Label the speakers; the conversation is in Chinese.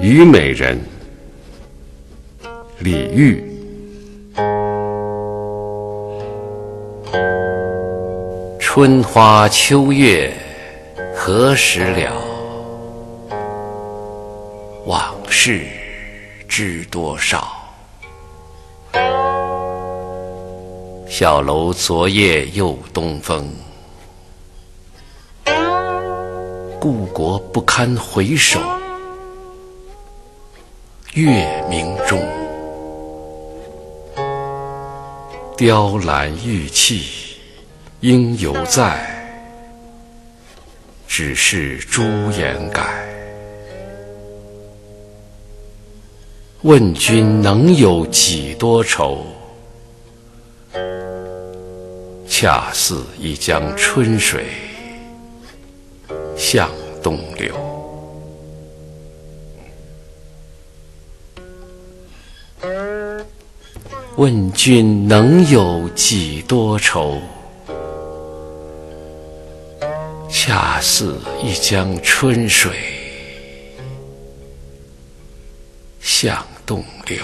Speaker 1: 虞美人，李煜。春花秋月何时了？往事知多少？小楼昨夜又东风，故国不堪回首月明中。雕栏玉砌应犹在，只是朱颜改。问君能有几多愁？恰似一江春水向东流问君能有几多愁？恰似一江春水向东流。